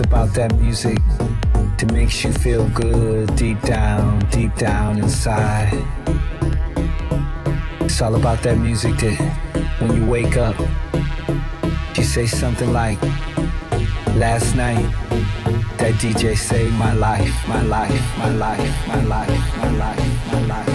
about that music that makes you feel good deep down, deep down inside. It's all about that music that when you wake up, you say something like, Last night, that DJ saved my life, my life, my life, my life, my life, my life, my life,